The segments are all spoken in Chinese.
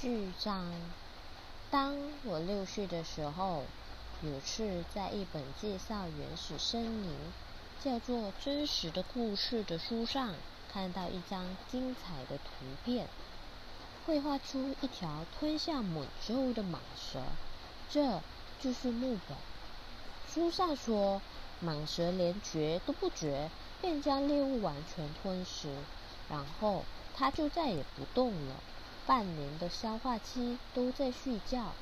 序章：当我六岁的时候，有次在一本介绍原始森林、叫做《真实的故事》的书上，看到一张精彩的图片，绘画出一条吞下猛兽的蟒蛇，这就是木本。书上说，蟒蛇连嚼都不嚼，便将猎物完全吞食，然后它就再也不动了。半年的消化期都在睡觉，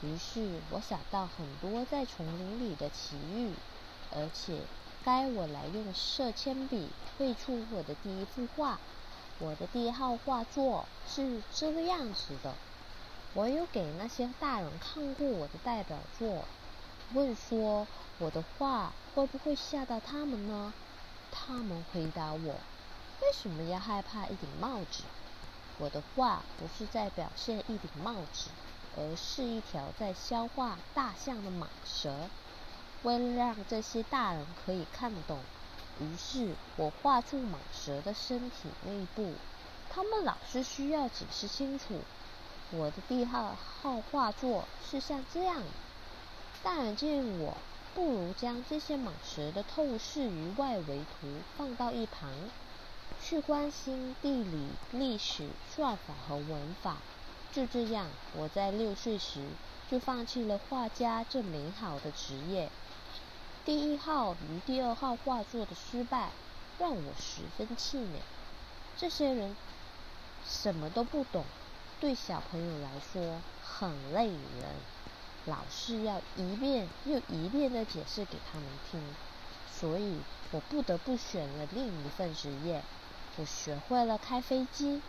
于是我想到很多在丛林里的奇遇，而且该我来用色铅笔绘出我的第一幅画。我的第一号画作是这个样子的。我有给那些大人看过我的代表作，问说我的画会不会吓到他们呢？他们回答我：为什么要害怕一顶帽子？我的画不是在表现一顶帽子，而是一条在消化大象的蟒蛇。为了让这些大人可以看懂，于是我画出蟒蛇的身体内部。他们老是需要解释清楚。我的第二号画作是像这样：大人见我，不如将这些蟒蛇的透视与外围图放到一旁。去关心地理、历史、算法和文法。就这样，我在六岁时就放弃了画家这美好的职业。第一号与第二号画作的失败让我十分气馁。这些人什么都不懂，对小朋友来说很累人，老是要一遍又一遍的解释给他们听，所以我不得不选了另一份职业。我学会了开飞机，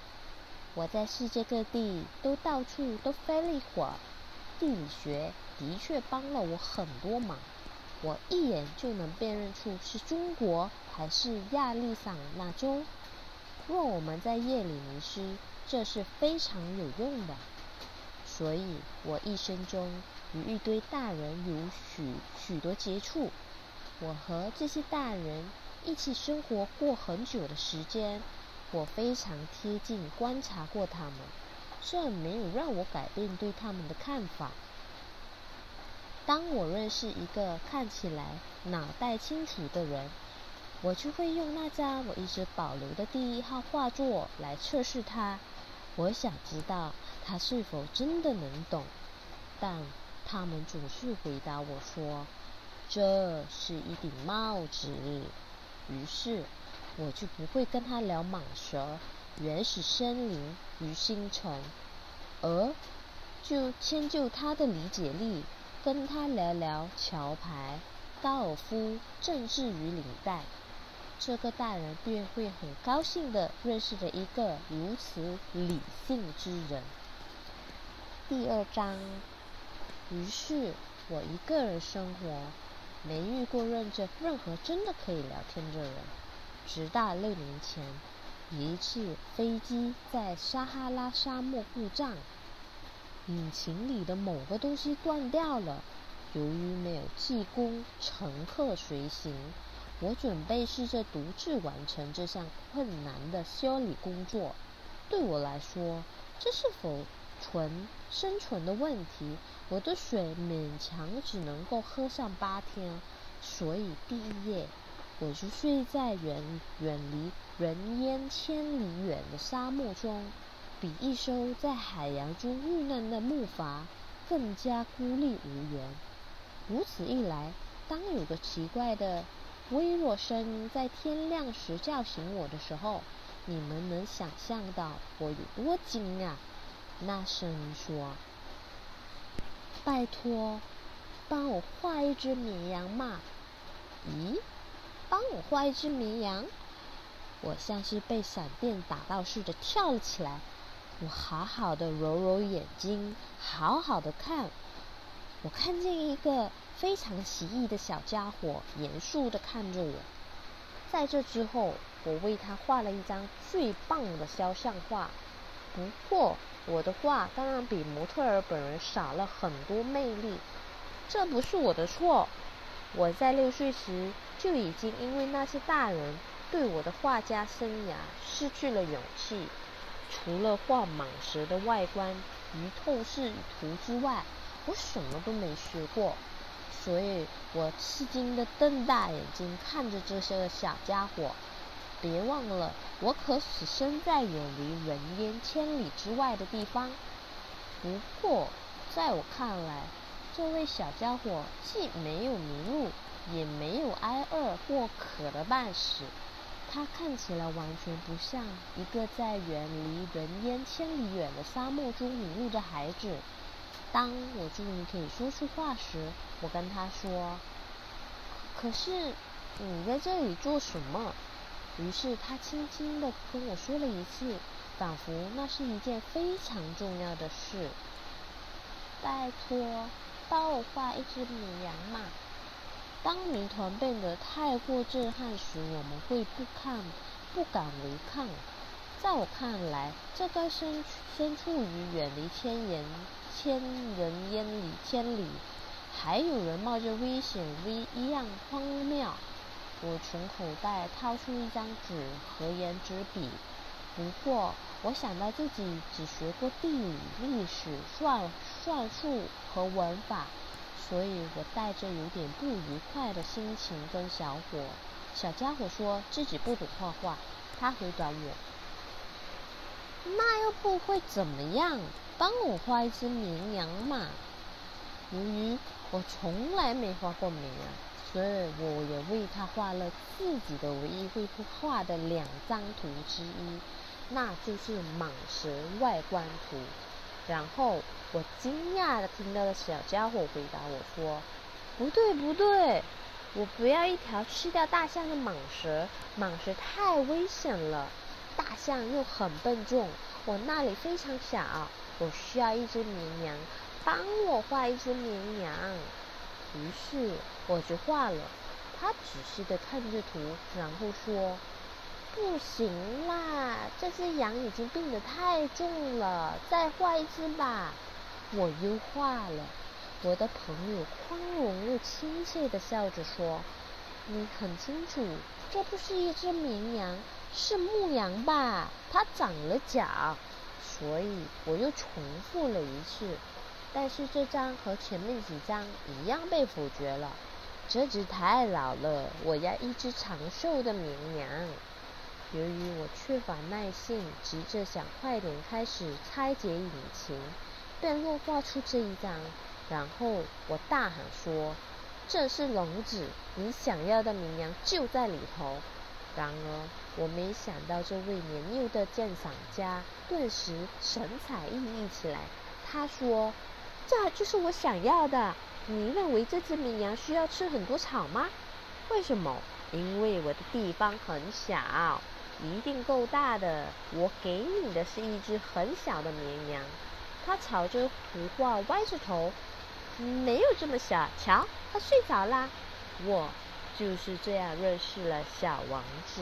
我在世界各地都到处都飞了一会儿。地理学的确帮了我很多忙，我一眼就能辨认出是中国还是亚利桑那州。若我们在夜里迷失，这是非常有用的。所以我一生中与一堆大人有许许多接触，我和这些大人。一起生活过很久的时间，我非常贴近观察过他们，这没有让我改变对他们的看法。当我认识一个看起来脑袋清楚的人，我就会用那张我一直保留的第一号画作来测试他。我想知道他是否真的能懂，但他们总是回答我说：“这是一顶帽子。”于是，我就不会跟他聊蟒蛇、原始森林与星辰，而就迁就他的理解力，跟他聊聊桥牌、高尔夫、政治与领带。这个大人便会很高兴的认识了一个如此理性之人。第二章，于是我一个人生活。没遇过认着任何真的可以聊天的人，直到六年前，一次飞机在撒哈拉沙漠故障，引擎里的某个东西断掉了。由于没有技工，乘客随行，我准备试着独自完成这项困难的修理工作。对我来说，这是否存生存的问题？我的水勉强只能够喝上八天，所以第一夜我就睡在远远离人烟千里远的沙漠中，比一艘在海洋中遇难的木筏更加孤立无援。如此一来，当有个奇怪的微弱声音在天亮时叫醒我的时候，你们能想象到我有多惊讶？那声音说：“拜托，帮我画一只绵羊嘛！”咦，帮我画一只绵羊？我像是被闪电打到似的跳了起来。我好好的揉揉眼睛，好好的看。我看见一个非常奇异的小家伙，严肃的看着我。在这之后，我为他画了一张最棒的肖像画。不过，我的画当然比模特儿本人少了很多魅力。这不是我的错。我在六岁时就已经因为那些大人对我的画家生涯失去了勇气。除了画蟒蛇的外观与透视图之外，我什么都没学过。所以我吃惊的瞪大眼睛看着这些个小家伙。别忘了，我可是身在远离人烟千里之外的地方。不过，在我看来，这位小家伙既没有迷路，也没有挨饿或渴的半死。他看起来完全不像一个在远离人烟千里远的沙漠中迷路的孩子。当我终于可以说出话时，我跟他说：“可是你在这里做什么？”于是他轻轻地跟我说了一次，仿佛那是一件非常重要的事。拜托，帮我画一只母羊嘛！当谜团变得太过震撼时，我们会不看、不敢违抗。在我看来，这该身身处于远离千言。千人烟里千里，还有人冒着危险，危一样荒谬。我从口袋掏出一张纸和圆珠笔。不过，我想到自己只学过地理、历史、算算术和文法，所以我带着有点不愉快的心情跟小伙、小家伙说自己不懂画画。他回答我：“那又不会怎么样。”帮我画一只绵羊嘛！由于我从来没画过绵羊，所以我也为他画了自己的唯一会画的两张图之一，那就是蟒蛇外观图。然后我惊讶的听到了小家伙回答我说：“不对不对，我不要一条吃掉大象的蟒蛇，蟒蛇太危险了，大象又很笨重，我那里非常小。”我需要一只绵羊，帮我画一只绵羊。于是我就画了。他仔细的看着图，然后说：“不行啦，这只羊已经病得太重了，再画一只吧。”我又画了。我的朋友宽容又亲切的笑着说：“你很清楚，这不是一只绵羊，是牧羊吧？它长了角。”所以我又重复了一次，但是这张和前面几张一样被否决了。这只太老了，我要一只长寿的绵羊。由于我缺乏耐性，急着想快点开始拆解引擎，便落画出这一张。然后我大喊说：“这是笼子，你想要的绵羊就在里头。”然而，我没想到这位年幼的鉴赏家顿时神采奕奕起来。他说：“这就是我想要的。你认为这只绵羊需要吃很多草吗？为什么？因为我的地方很小，一定够大的。我给你的是一只很小的绵羊，它朝着图画歪着头，没有这么小。瞧，它睡着啦。我。”就是这样认识了小王子。